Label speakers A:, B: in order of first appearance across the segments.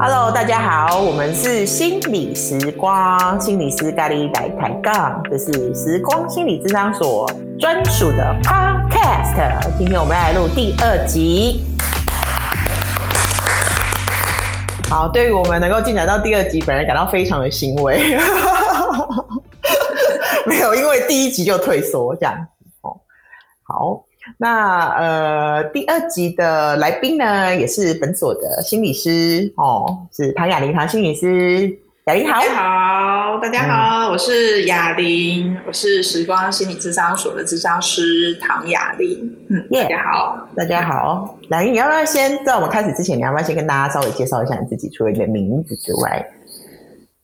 A: Hello，大家好，我们是心理时光，心理师咖喱来抬杠，这是时光心理智商所专属的 Podcast。今天我们要来录第二集。好，对于我们能够进展到第二集，本人感到非常的欣慰。因为第一集就退缩这样子哦。好。那呃，第二集的来宾呢，也是本所的心理师哦，是唐雅玲唐心理师。雅玲好，
B: 大家好，大家好，嗯、我是雅玲，我是时光心理智商所的智商师唐雅玲。嗯，yeah, 大家好，
A: 大家好。雅玲，你要不要先在我们开始之前，你要不要先跟大家稍微介绍一下你自己？除了你的名字之外，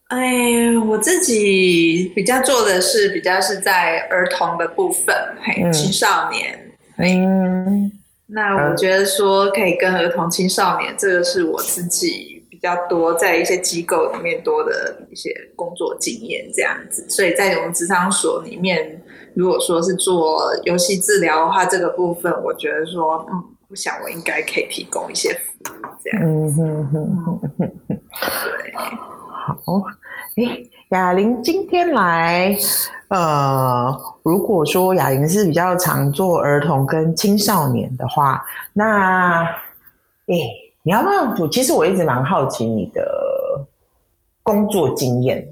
B: 哎，我自己比较做的是比较是在儿童的部分，嘿，嗯、青少年。嗯，那我觉得说可以跟儿童青少年，这个是我自己比较多在一些机构里面多的一些工作经验这样子，所以在我们职场所里面，如果说是做游戏治疗的话，这个部分我觉得说，嗯，我想我应该可以提供一些服务这样。嗯哼哼哼哼哼，对，
A: 好，诶雅玲今天来，呃，如果说雅玲是比较常做儿童跟青少年的话，那，诶，你要不要？其实我一直蛮好奇你的工作经验。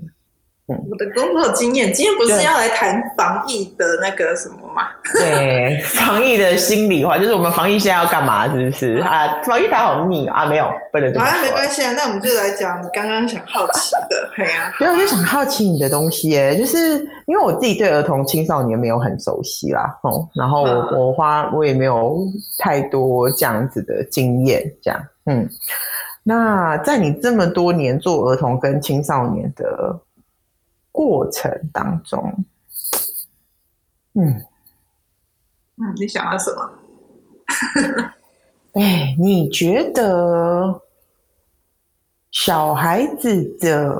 B: 我的工作经验，今天不是要来谈防疫的那个什么吗？
A: 对，防疫的心里话，就是我们防疫现在要干嘛，是不是啊？防疫打好腻啊，没有，不能这么说。
B: 好，没关系啊，那我们就来讲你刚刚想好奇的，对啊。
A: 对，我就想好奇你的东西，耶，就是因为我自己对儿童青少年没有很熟悉啦，哦，然后我、嗯、我花我也没有太多这样子的经验，这样，嗯，那在你这么多年做儿童跟青少年的。过程当中，嗯
B: 嗯，你想要什么？
A: 哎，你觉得小孩子的，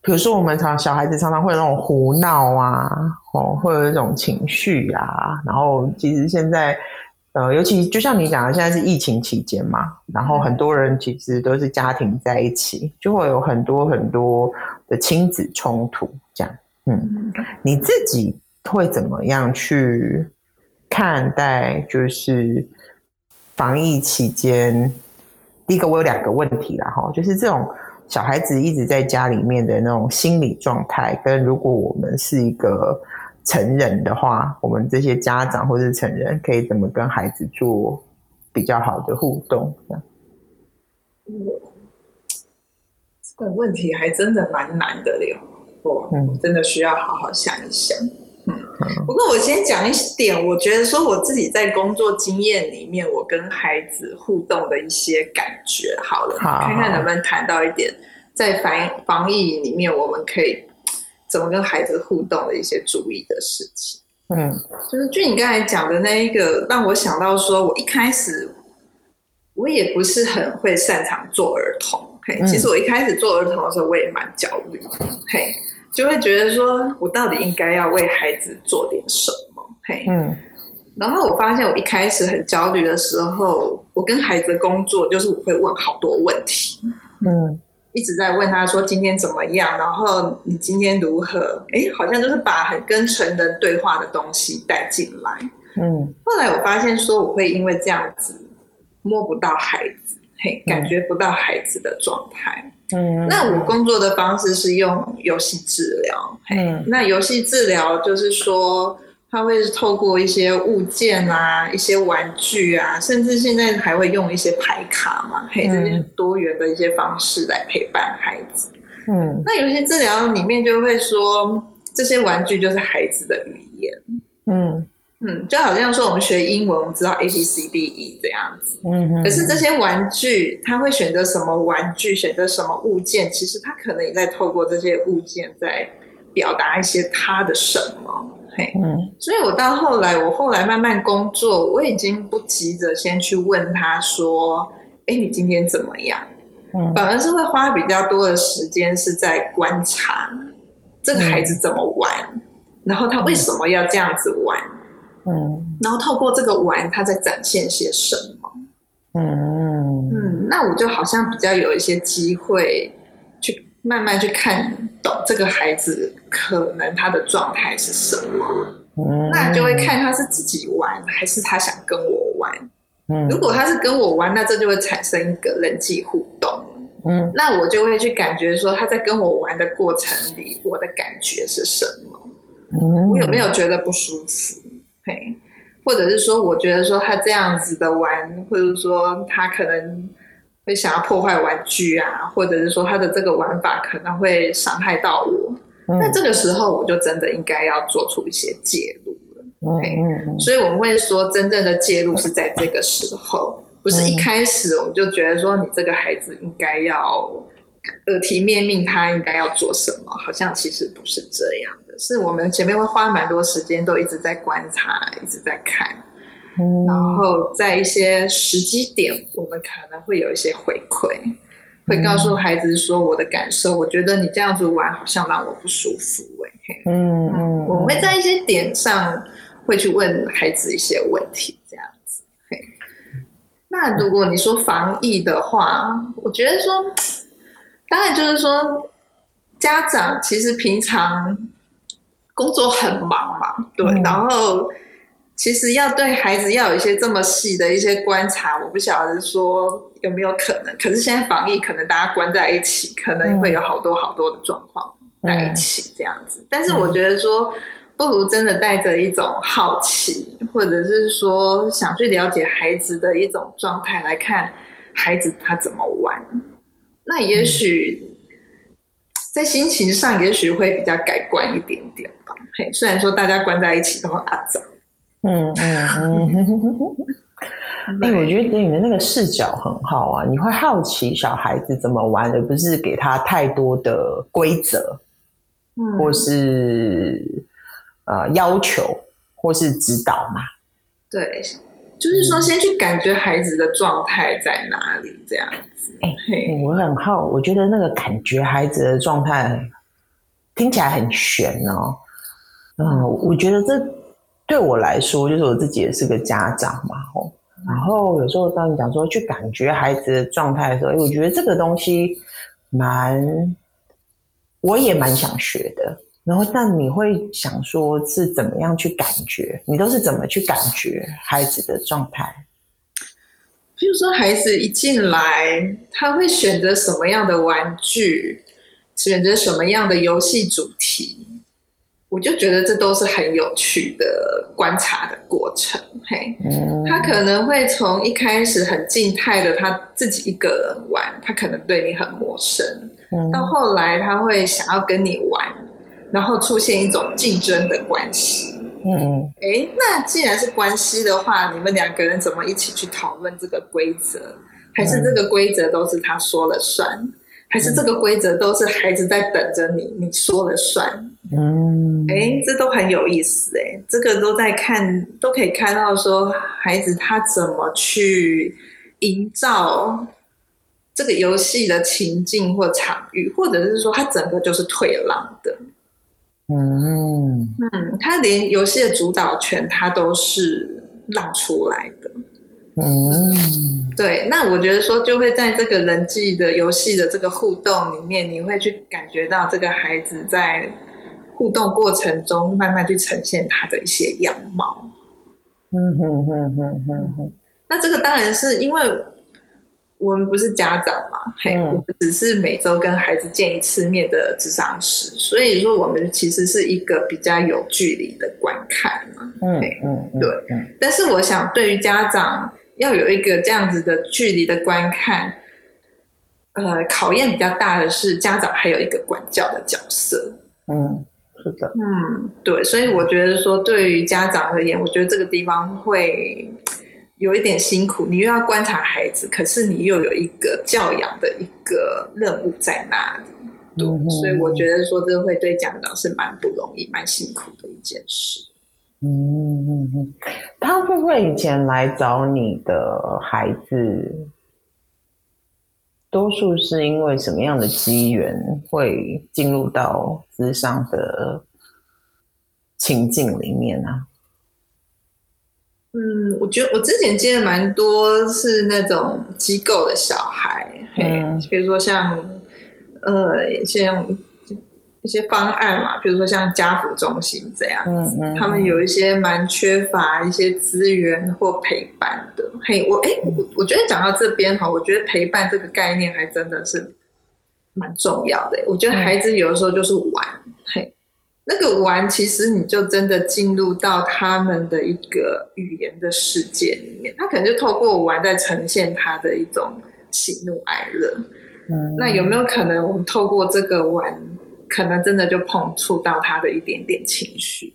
A: 比如说我们常小孩子常常会有那种胡闹啊，哦，会有一种情绪啊，然后其实现在。呃，尤其就像你讲的，现在是疫情期间嘛，然后很多人其实都是家庭在一起，就会有很多很多的亲子冲突，这样。嗯，你自己会怎么样去看待？就是防疫期间，第一个我有两个问题啦，哈，就是这种小孩子一直在家里面的那种心理状态，跟如果我们是一个。成人的话，我们这些家长或者是成人可以怎么跟孩子做比较好的互动？这样，
B: 这个问题还真的蛮难的了，我嗯，真的需要好好想一想。嗯，不过我先讲一点，我觉得说我自己在工作经验里面，我跟孩子互动的一些感觉，好了，看看能不能谈到一点，在防防疫里面，我们可以。怎么跟孩子互动的一些注意的事情，嗯，就是就你刚才讲的那一个，让我想到说，我一开始我也不是很会擅长做儿童，嘿，其实我一开始做儿童的时候，我也蛮焦虑的，嘿，就会觉得说我到底应该要为孩子做点什么，嘿，嗯，然后我发现我一开始很焦虑的时候，我跟孩子工作就是我会问好多问题，嗯。一直在问他说今天怎么样，然后你今天如何？哎，好像就是把很跟成人对话的东西带进来。嗯，后来我发现说我会因为这样子摸不到孩子，嘿，感觉不到孩子的状态。嗯，那我工作的方式是用游戏治疗。嗯，那游戏治疗就是说。他会是透过一些物件啊，一些玩具啊，甚至现在还会用一些牌卡嘛，嘿，这些多元的一些方式来陪伴孩子。嗯，那有些治疗里面就会说，这些玩具就是孩子的语言。嗯嗯，就好像说我们学英文，我们知道 A B C D E 这样子。嗯嗯。可是这些玩具，他会选择什么玩具，选择什么物件，其实他可能也在透过这些物件在表达一些他的什么。嗯，所以我到后来，我后来慢慢工作，我已经不急着先去问他说：“哎，你今天怎么样？”嗯，反而是会花比较多的时间是在观察这个孩子怎么玩，然后他为什么要这样子玩？
A: 嗯，
B: 然后透过这个玩，他在展现些什么？
A: 嗯
B: 嗯，那我就好像比较有一些机会去慢慢去看懂这个孩子可能他的状态是什么。
A: 嗯，
B: 那就会看他是自己玩还是他想跟我玩。
A: 嗯，
B: 如果他是跟我玩，那这就会产生一个人际互动。
A: 嗯，
B: 那我就会去感觉说他在跟我玩的过程里，我的感觉是什么？
A: 嗯，
B: 我有没有觉得不舒服？嘿，或者是说，我觉得说他这样子的玩，或者说他可能会想要破坏玩具啊，或者是说他的这个玩法可能会伤害到我。嗯，那这个时候我就真的应该要做出一些介入了。嗯嗯，所以我们会说，真正的介入是在这个时候。不是一开始我们就觉得说你这个孩子应该要耳提面命，他应该要做什么？好像其实不是这样的，是我们前面会花蛮多时间，都一直在观察，一直在看，
A: 嗯，
B: 然后在一些时机点，我们可能会有一些回馈，会告诉孩子说我的感受，我觉得你这样子玩好像让我不舒服，欸，
A: 嗯嗯，
B: 我们会在一些点上会去问孩子一些问题，这样子。那如果你说防疫的话，我觉得说，当然就是说，家长其实平常工作很忙嘛，对，嗯、然后其实要对孩子要有一些这么细的一些观察，我不晓得说有没有可能。可是现在防疫，可能大家关在一起，可能会有好多好多的状况在一起这样子。但是我觉得说。不如真的带着一种好奇，或者是说想去了解孩子的一种状态来看孩子他怎么玩，那也许在心情上也许会比较改观一点点吧。嘿，虽然说大家关在一起都很阿杂，
A: 嗯嗯嗯。哎、欸，我觉得你的那个视角很好啊，你会好奇小孩子怎么玩，而不是给他太多的规则，嗯，或是。呃，要求或是指导嘛？
B: 对，就是说，先去感觉孩子的状态在哪里，这样子。哎、
A: 欸，我很好，我觉得那个感觉孩子的状态听起来很悬哦。嗯，我觉得这对我来说，就是我自己也是个家长嘛，吼。然后有时候当你讲说去感觉孩子的状态的时候，我觉得这个东西蛮，我也蛮想学的。然后，但你会想说，是怎么样去感觉？你都是怎么去感觉孩子的状态？
B: 比如说，孩子一进来，他会选择什么样的玩具，选择什么样的游戏主题，我就觉得这都是很有趣的观察的过程。嘿，嗯，他可能会从一开始很静态的，他自己一个人玩，他可能对你很陌生，嗯，到后来他会想要跟你玩。然后出现一种竞争的关系，
A: 嗯，
B: 哎，那既然是关系的话，你们两个人怎么一起去讨论这个规则？还是这个规则都是他说了算？嗯、还是这个规则都是孩子在等着你，你说了算？
A: 嗯，
B: 哎，这都很有意思，哎，这个都在看，都可以看到说孩子他怎么去营造这个游戏的情境或场域，或者是说他整个就是退让的。
A: 嗯
B: 嗯，他连游戏的主导权他都是让出来的。
A: 嗯，
B: 对，那我觉得说就会在这个人际的游戏的这个互动里面，你会去感觉到这个孩子在互动过程中慢慢去呈现他的一些样貌。
A: 嗯哼哼哼哼哼，
B: 那这个当然是因为。我们不是家长嘛，嘿，我们只是每周跟孩子见一次面的智商师，所以说我们其实是一个比较有距离的观看嘛，
A: 嗯嗯，对，
B: 但是我想对于家长要有一个这样子的距离的观看，呃，考验比较大的是家长还有一个管教的角色，
A: 嗯，是的，
B: 嗯，对，所以我觉得说对于家长而言，我觉得这个地方会。有一点辛苦，你又要观察孩子，可是你又有一个教养的一个任务在那里，对，嗯、所以我觉得说这会对家长是蛮不容易、蛮辛苦的一件事。
A: 嗯嗯嗯，他会不会以前来找你的孩子，多数是因为什么样的机缘会进入到资商的情境里面呢、啊？
B: 嗯，我觉得我之前接的蛮多是那种机构的小孩，嗯，比如说像呃，像一些方案嘛，比如说像家扶中心这样，嗯嗯，他们有一些蛮缺乏一些资源或陪伴的。嘿，我哎，我我觉得讲到这边哈，我觉得陪伴这个概念还真的是蛮重要的。我觉得孩子有的时候就是玩，嘿。那个玩，其实你就真的进入到他们的一个语言的世界里面，他可能就透过玩在呈现他的一种喜怒哀乐。嗯，那有没有可能我们透过这个玩，可能真的就碰触到他的一点点情绪？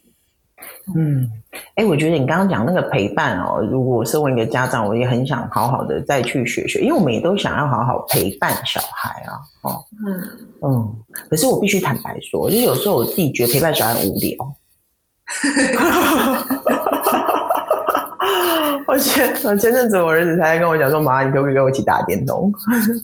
A: 嗯，哎，我觉得你刚刚讲那个陪伴哦，如果身为一个家长，我也很想好好的再去学学，因为我们也都想要好好陪伴小孩啊，哦，嗯嗯，可是我必须坦白说，因为有时候我自己觉得陪伴小孩很无聊，而且前阵子我儿子才跟我讲说，妈，你可不可以跟我一起打电动？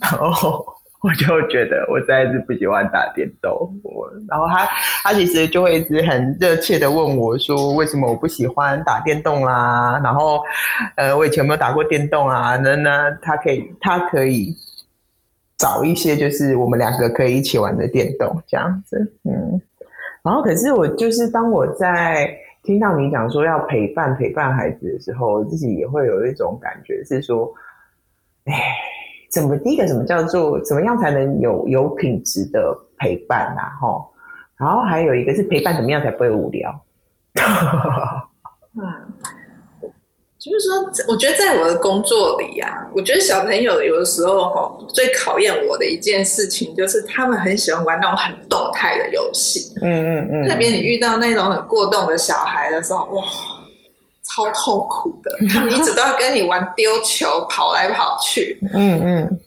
A: 然后。我就觉得我实在是不喜欢打电动，我然后他他其实就会一直很热切的问我说，为什么我不喜欢打电动啦？然后呃，我以前有没有打过电动啊？那那他可以他可以找一些就是我们两个可以一起玩的电动这样子，嗯。然后可是我就是当我在听到你讲说要陪伴陪伴孩子的时候，我自己也会有一种感觉是说，哎。怎么？第一个怎么叫做怎么样才能有有品质的陪伴啊？哈，然后还有一个是陪伴怎么样才不会无聊？
B: 嗯，就是说，我觉得在我的工作里呀、啊，我觉得小朋友有的时候哈，最考验我的一件事情就是他们很喜欢玩那种很动态的游戏。嗯嗯嗯，特别你遇到那种很过动的小孩的时候，哇！超痛苦的，他们一直都要跟你玩丢球，跑来跑去。嗯嗯。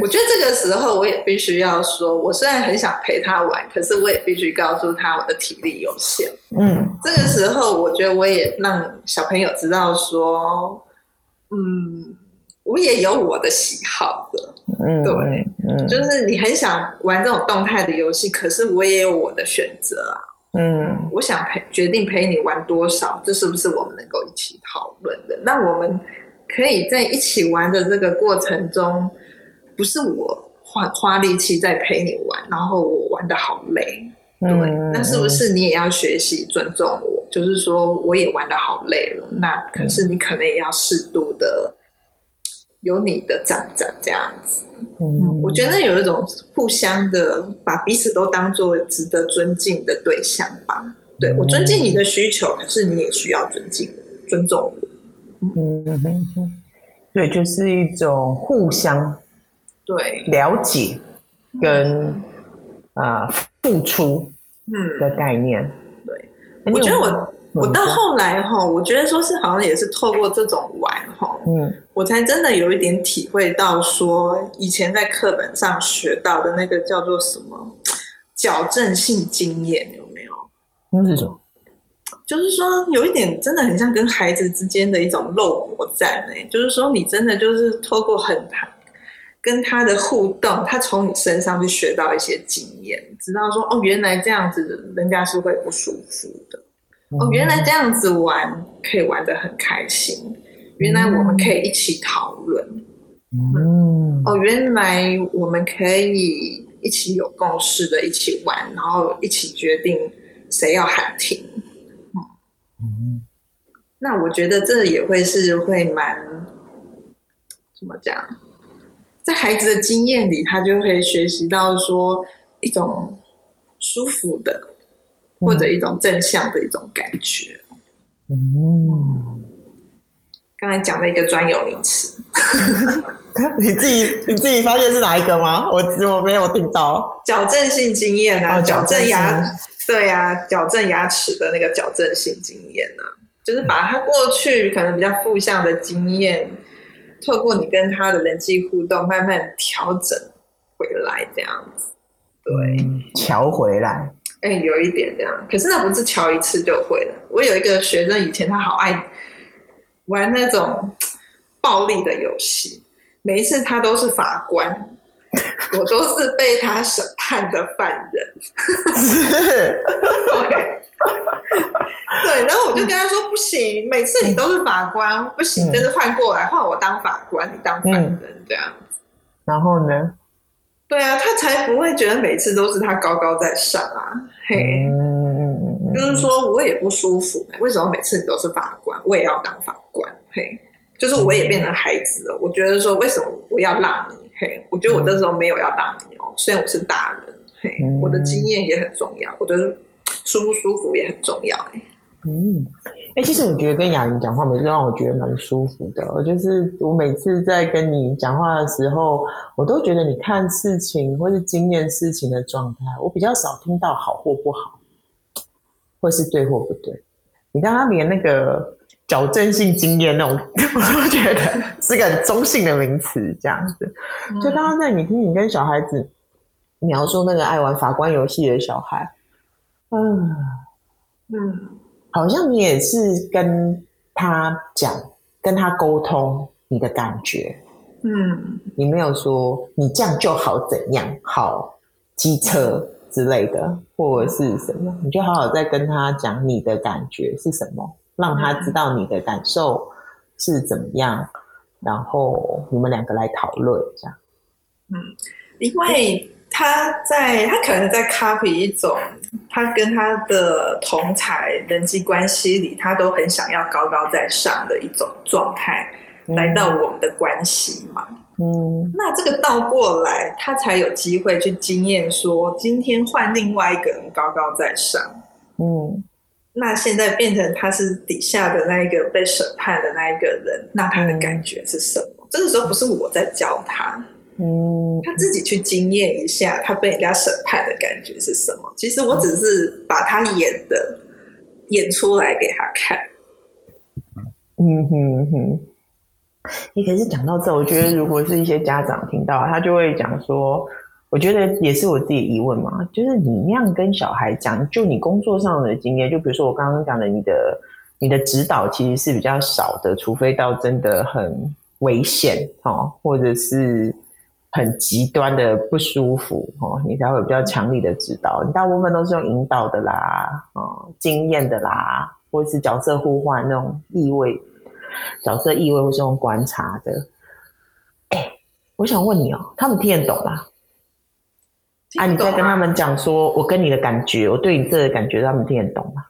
B: 我觉得这个时候我也必须要说，我虽然很想陪他玩，可是我也必须告诉他我的体力有限。嗯。这个时候，我觉得我也让小朋友知道说，嗯，我也有我的喜好的。嗯，对，嗯，就是你很想玩这种动态的游戏，可是我也有我的选择啊。嗯，我想陪决定陪你玩多少，这是不是我们能够一起讨论的？那我们可以在一起玩的这个过程中，不是我花花力气在陪你玩，然后我玩的好累，对，嗯，那是不是你也要学习尊重我？就是说我也玩的好累了，那可是你可能也要适度的。有你的站长这样子，嗯，我觉得有一种互相的把彼此都当做值得尊敬的对象吧。对，我尊敬你的需求，可是你也需要尊敬、尊重我。嗯哼哼，对，就是一种互相对了解跟啊、呃、付出嗯的概念。嗯、对，我觉得我。我到后来哈，我觉得说是好像也是透过这种玩哈，嗯，我才真的有一点体会到说，以前在课本上学到的那个叫做什么矫正性经验有没有？那是什么？就是说有一点真的很像跟孩子之间的一种肉搏战哎，就是说你真的就是透过很谈跟他的互动，他从你身上去学到一些经验，知道说哦，原来这样子人家是会不舒服的。哦，原来这样子玩可以玩得很开心。原来我们可以一起讨论。嗯。哦，原来我们可以一起有共识的一起玩，然后一起决定谁要喊停。嗯。那我觉得这也会是会蛮怎么讲，在孩子的经验里，他就会学习到说一种舒服的。或者一种正向的一种感觉。嗯，刚才讲了一个专有名词，你自己你自己发现是哪一个吗？我我没有听到。矫正性经验啊，矫正牙，对呀、啊，矫正牙齿的那个矫正性经验啊，就是把他过去可能比较负向的经验，透过你跟他的人际互动，慢慢调整回来，这样子。对，调回来。哎、欸，有一点这样，可是那不是乔一次就会了。我有一个学生，以前他好爱玩那种暴力的游戏，每一次他都是法官，我都是被他审判的犯人。是，对，对，然后我就跟他说：“不行，每次你都是法官，不行，真是换过来换我当法官，你当犯人这样子。”
A: 然后呢？
B: 对啊，他才不会觉得每次都是他高高在上啊！嘿，就是说我也不舒服，为什么每次你都是法官，我也要当法官？嘿，就是我也变成孩子了。我觉得说，为什么我要让你？嘿，我觉得我那时候没有要让你哦，虽然我是大人，嘿，我的经验也很重要，我的舒不舒服也很重要，欸。
A: 嗯，哎、欸，其实我觉得跟雅琳讲话，每次让我觉得蛮舒服的。就是我每次在跟你讲话的时候，我都觉得你看事情或是经验事情的状态，我比较少听到好或不好，或是对或不对。你刚刚连那个矫正性经验那种，我都觉得是个很中性的名词，这样子。就刚刚在你听你跟小孩子描述那个爱玩法官游戏的小孩，嗯嗯。好像你也是跟他讲，跟他沟通你的感觉，嗯，你没有说你这样就好怎样，好机车之类的，或者是什么，你就好好再跟他讲你的感觉是什么，让他知道你的感受是怎么样，然后你们两个来讨论这样，
B: 嗯，因为。他在，他可能在 copy 一种，他跟他的同才人际关系里，他都很想要高高在上的一种状态，嗯、来到我们的关系嘛。嗯，那这个倒过来，他才有机会去经验说，今天换另外一个人高高在上。嗯，那现在变成他是底下的那一个被审判的那一个人，那他的感觉是什么？嗯、这个时候不是我在教他。嗯，他自己去经验一下，他被人家审判的感觉是什么？其实我只是把他演的演出来给他看。
A: 嗯哼哼。你可是讲到这，我觉得如果是一些家长听到，他就会讲说，我觉得也是我自己疑问嘛，就是你那样跟小孩讲，就你工作上的经验，就比如说我刚刚讲的，你的你的指导其实是比较少的，除非到真的很危险哦，或者是。很极端的不舒服哦，你才会比较强力的指导。你大部分都是用引导的啦，哦，经验的啦，或是角色互换那种意味，角色意味或是用观察的。哎，我想问你哦，他们听得懂吗？啊，你在跟他们讲说，我跟你的感觉，我对你这个感觉，他们听得懂吗？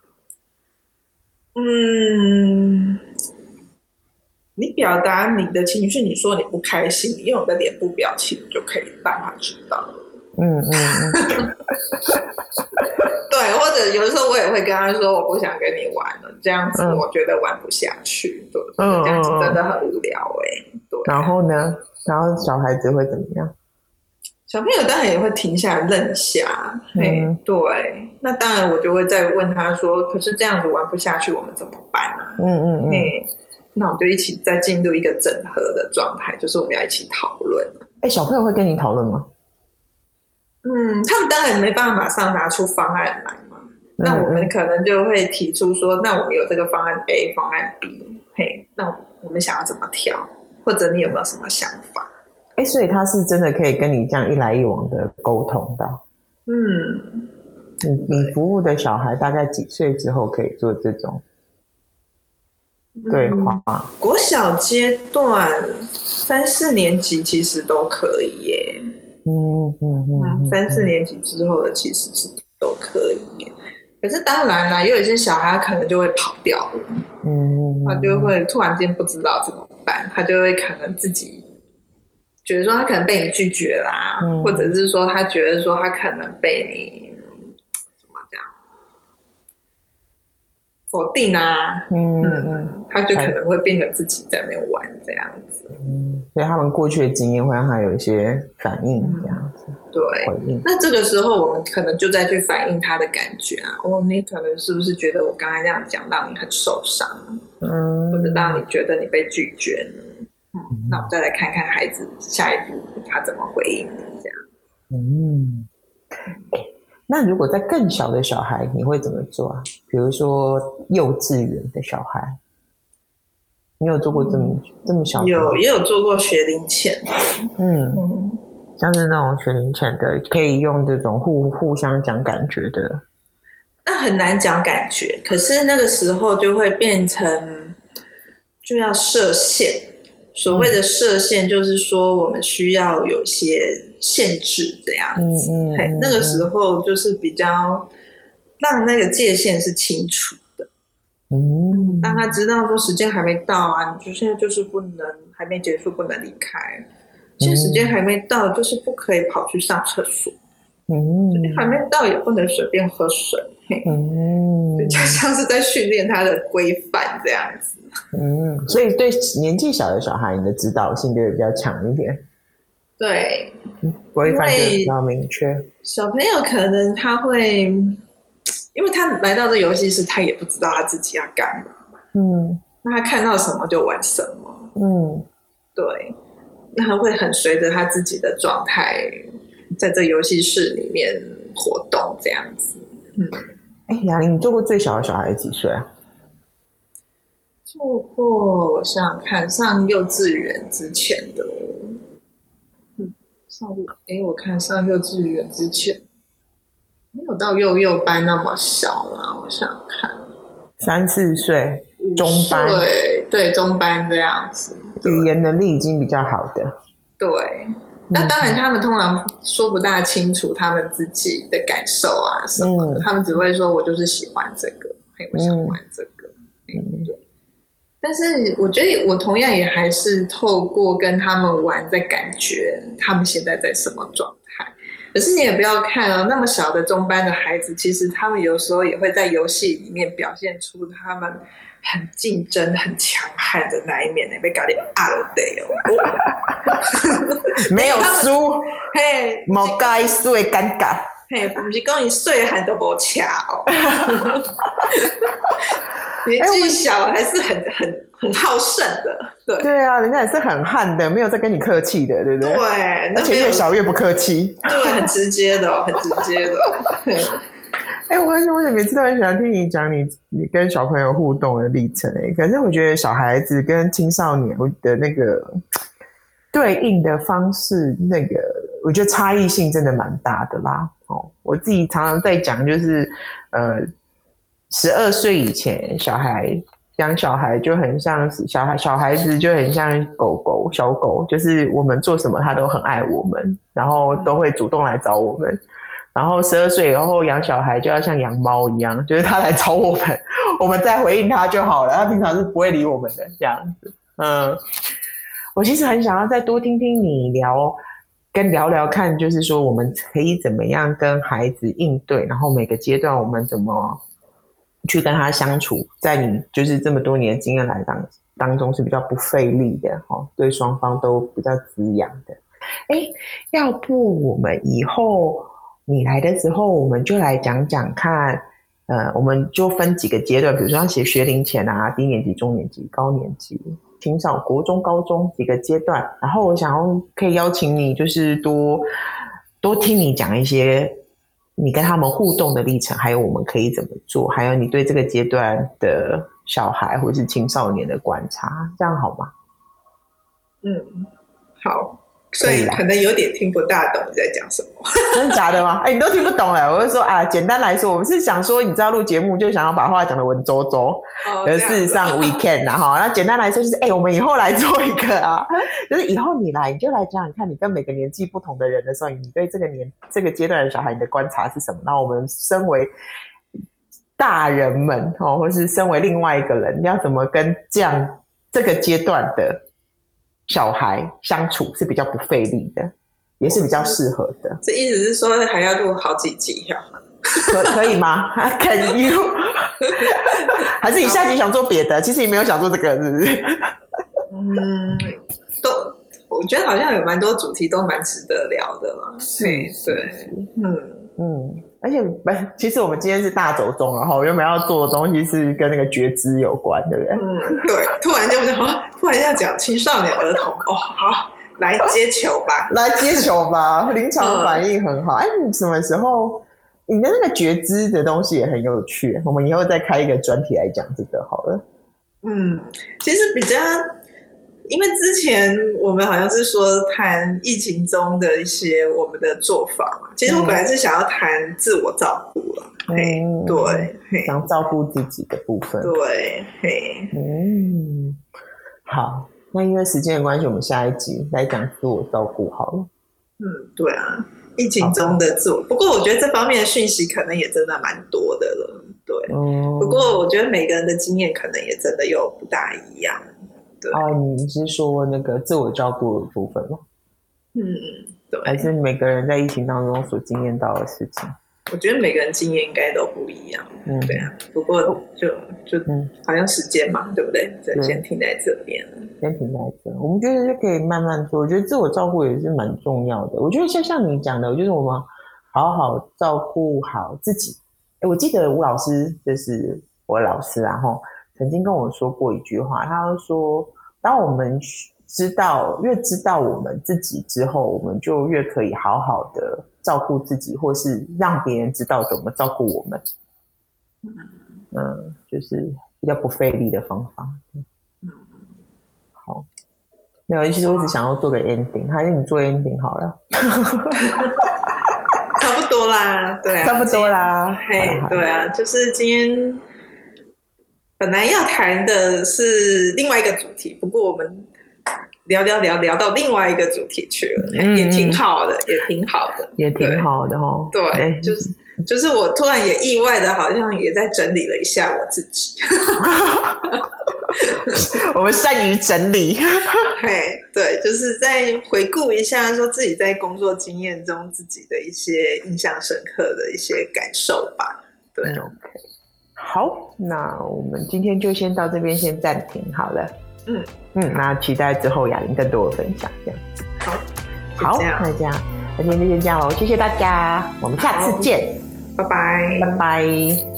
B: 嗯。你表达你的情绪，你说你不开心，你用你的脸部表情就可以让他知道。嗯嗯嗯。对，或者有的时候我也会跟他说，我不想跟你玩了，这样子我觉得玩不下去。对，嗯、这样子真的很无聊哎、欸。对。
A: 然后呢？然后小孩子会怎么样？
B: 小朋友当然也会停下来愣一下。嗯。对。那当然，我就会再问他说：“可是这样子玩不下去，我们怎么办呢？”嗯嗯嗯。那我们就一起再进入一个整合的状态，就是我们要一起讨论。
A: 哎、欸，小朋友会跟你讨论吗？
B: 嗯，他们当然没办法马上拿出方案来嘛。嗯、那我们可能就会提出说，那我们有这个方案 A，方案 B，嘿，那我们想要怎么调？或者你有没有什么想法？
A: 哎、欸，所以他是真的可以跟你这样一来一往的沟通的。嗯，你你服务的小孩大概几岁之后可以做这种？对话、嗯，
B: 国小阶段三四年级其实都可以耶。嗯嗯嗯，嗯，三四年级之后的其实是都可以。可是当然啦，有一些小孩可能就会跑掉了。嗯，他就会突然间不知道怎么办，他就会可能自己觉得说他可能被你拒绝啦，嗯、或者是说他觉得说他可能被你。否定啊，嗯嗯，他就可能会变成自己在那边玩这样子，
A: 嗯，所以他们过去的经验会让他有一些反应这样子，
B: 嗯、对，那这个时候我们可能就再去反映他的感觉啊，哦，你可能是不是觉得我刚才这样讲让你很受伤，嗯，或者让你觉得你被拒绝呢？嗯，那我们再来看看孩子下一步他怎么回应你这样，
A: 嗯。那如果在更小的小孩，你会怎么做啊？比如说幼稚园的小孩，你有做过这么、嗯、这么小？
B: 有，也有做过学龄前。
A: 嗯，嗯，像是那种学龄前的，可以用这种互互相讲感觉的
B: 那很难讲感觉，可是那个时候就会变成就要设限。所谓的设限，就是说我们需要有些限制这样子。嗯嗯，嗯。那个时候就是比较让那个界限是清楚的。嗯。让他知道说时间还没到啊，你就现在就是不能还没结束，不能离开。现在时间还没到，就是不可以跑去上厕所。嗯，还没到也不能随便喝水。嗯，就像是在训练他的规范这样子。
A: 嗯，所以对年纪小的小孩，你的指导性就会比较强一点。
B: 对，
A: 规范就比较明确。
B: 小朋友可能他会，因为他来到这游戏室，他也不知道他自己要干嘛。嗯，那他看到什么就玩什么。嗯，对。那他会很随着他自己的状态，在这游戏室里面活动这样子。嗯，
A: 哎，雅玲，你做过最小的小孩几岁啊？
B: 做过，我想想看上幼稚园之前的，嗯，上哎，我看上幼稚园之前没有到幼幼班那么小啦。我想看
A: 三四岁中班，
B: 对对，中班这样子。
A: 语言能力已经比较好的，
B: 对。那当然，他们通常说不大清楚他们自己的感受啊什么的，嗯、他们只会说：“我就是喜欢这个，我想玩这个。嗯”对。但是我觉得，我同样也还是透过跟他们玩，在感觉他们现在在什么状态。可是你也不要看啊，那么小的中班的孩子，其实他们有时候也会在游戏里面表现出他们。很竞争、很强悍的那一面呢，被搞得阿了得哦，
A: 没有 输，嘿，冇该碎尴尬，
B: 嘿，不是讲你碎还都无巧。哦，年纪小还是很很很好胜的，对。
A: 对啊，人家也是很悍的，没有在跟你客气的，对不对？
B: 对，
A: 而且越小越不客气，
B: 对，很直接的，很直接的。
A: 哎、欸，我我也每次都很喜欢听你讲你你跟小朋友互动的历程哎，可是我觉得小孩子跟青少年的那个对应的方式，那个我觉得差异性真的蛮大的啦。哦，我自己常常在讲，就是呃，十二岁以前小孩养小孩就很像小孩，小孩子就很像狗狗小狗，就是我们做什么他都很爱我们，然后都会主动来找我们。然后十二岁以后养小孩就要像养猫一样，就是他来找我们，我们再回应他就好了。他平常是不会理我们的这样子。嗯，我其实很想要再多听听你聊，跟聊聊看，就是说我们可以怎么样跟孩子应对，然后每个阶段我们怎么去跟他相处，在你就是这么多年的经验来当当中是比较不费力的哈，对双方都比较滋养的。哎，要不我们以后。你来的时候，我们就来讲讲看，呃，我们就分几个阶段，比如说写学龄前啊，低年级、中年级、高年级、青少国中、高中几个阶段。然后我想要可以邀请你，就是多多听你讲一些你跟他们互动的历程，还有我们可以怎么做，还有你对这个阶段的小孩或者是青少年的观察，这样好吗？
B: 嗯，好。所以可能有点听不大懂你在讲什么，
A: 真的假的吗？哎、欸，你都听不懂了。我就说啊，简单来说，我们是想说，你知道录节目就想要把话讲的文绉绉，可是事实上 we can 啊哈。那简单来说就是，哎、欸，我们以后来做一个啊，就是以后你来，你就来讲讲看，你跟每个年纪不同的人的时候，你对这个年这个阶段的小孩你的观察是什么？那我们身为大人们哦，或是身为另外一个人，你要怎么跟这样这个阶段的？小孩相处是比较不费力的，也是比较适合的。
B: 这意思是说还要录好几集呀？
A: 可可以吗？Can you？还是你下集想做别的？其实你没有想做这个，是不是？
B: 嗯，都我觉得好像有蛮多主题都蛮值得聊的嘛。
A: 是，对，嗯。嗯，而且其实我们今天是大走中，然后原本要做的东西是跟那个觉知有关，对不对？
B: 嗯，对。突然就想，突然要讲青少年儿童哦，好，来接球吧，
A: 来接球吧，临场反应很好。哎、嗯，你什么时候？你的那个觉知的东西也很有趣，我们以后再开一个专题来讲这个好了。
B: 嗯，其实比较因为之前我们好像是说谈疫情中的一些我们的做法嘛，其实我本来是想要谈自我照顾了，嗯，对，
A: 想照顾自己的部分，
B: 对，嘿，
A: 嗯，好，那因为时间的关系，我们下一集来讲自我照顾好了。
B: 嗯，对啊，疫情中的自我，不过我觉得这方面的讯息可能也真的蛮多的了，对，嗯，不过我觉得每个人的经验可能也真的又不大一样。对
A: 哦，你是说那个自我照顾的部分吗？
B: 嗯，对，
A: 还是每个人在疫情当中所经验到的事情？
B: 我觉得每个人经验应该都不一样。嗯，对啊。不过就就嗯，好像时间嘛，对不对？就先停在这边，
A: 先停在这。我们觉得就可以慢慢做。我觉得自我照顾也是蛮重要的。我觉得就像你讲的，就是我们好好照顾好自己。哎，我记得吴老师就是我老师，然后。曾经跟我说过一句话，他说：“当我们知道越知道我们自己之后，我们就越可以好好的照顾自己，或是让别人知道怎么照顾我们。”嗯，就是比较不费力的方法。嗯，好，没有，其实我一直想要做个 ending，还是你做 ending 好了。
B: 差不多啦，对啊，
A: 差不多啦。
B: 嘿，对啊，就是今天。本来要谈的是另外一个主题，不过我们聊聊聊聊到另外一个主题去了，嗯、也挺好的，也挺好的，
A: 也挺好的哦。
B: 对，欸、就是就是我突然也意外的，好像也在整理了一下我自己。
A: 我们善于整理，
B: 对，对，就是在回顾一下，说自己在工作经验中自己的一些印象深刻的一些感受吧。对。
A: 好，那我们今天就先到这边，先暂停好了。嗯嗯，那期待之后雅玲更多的分享，这样子。
B: 好，
A: 好，那这样，那今天就先这样喽，谢谢大家，我们下次见，
B: 拜拜，
A: 拜拜。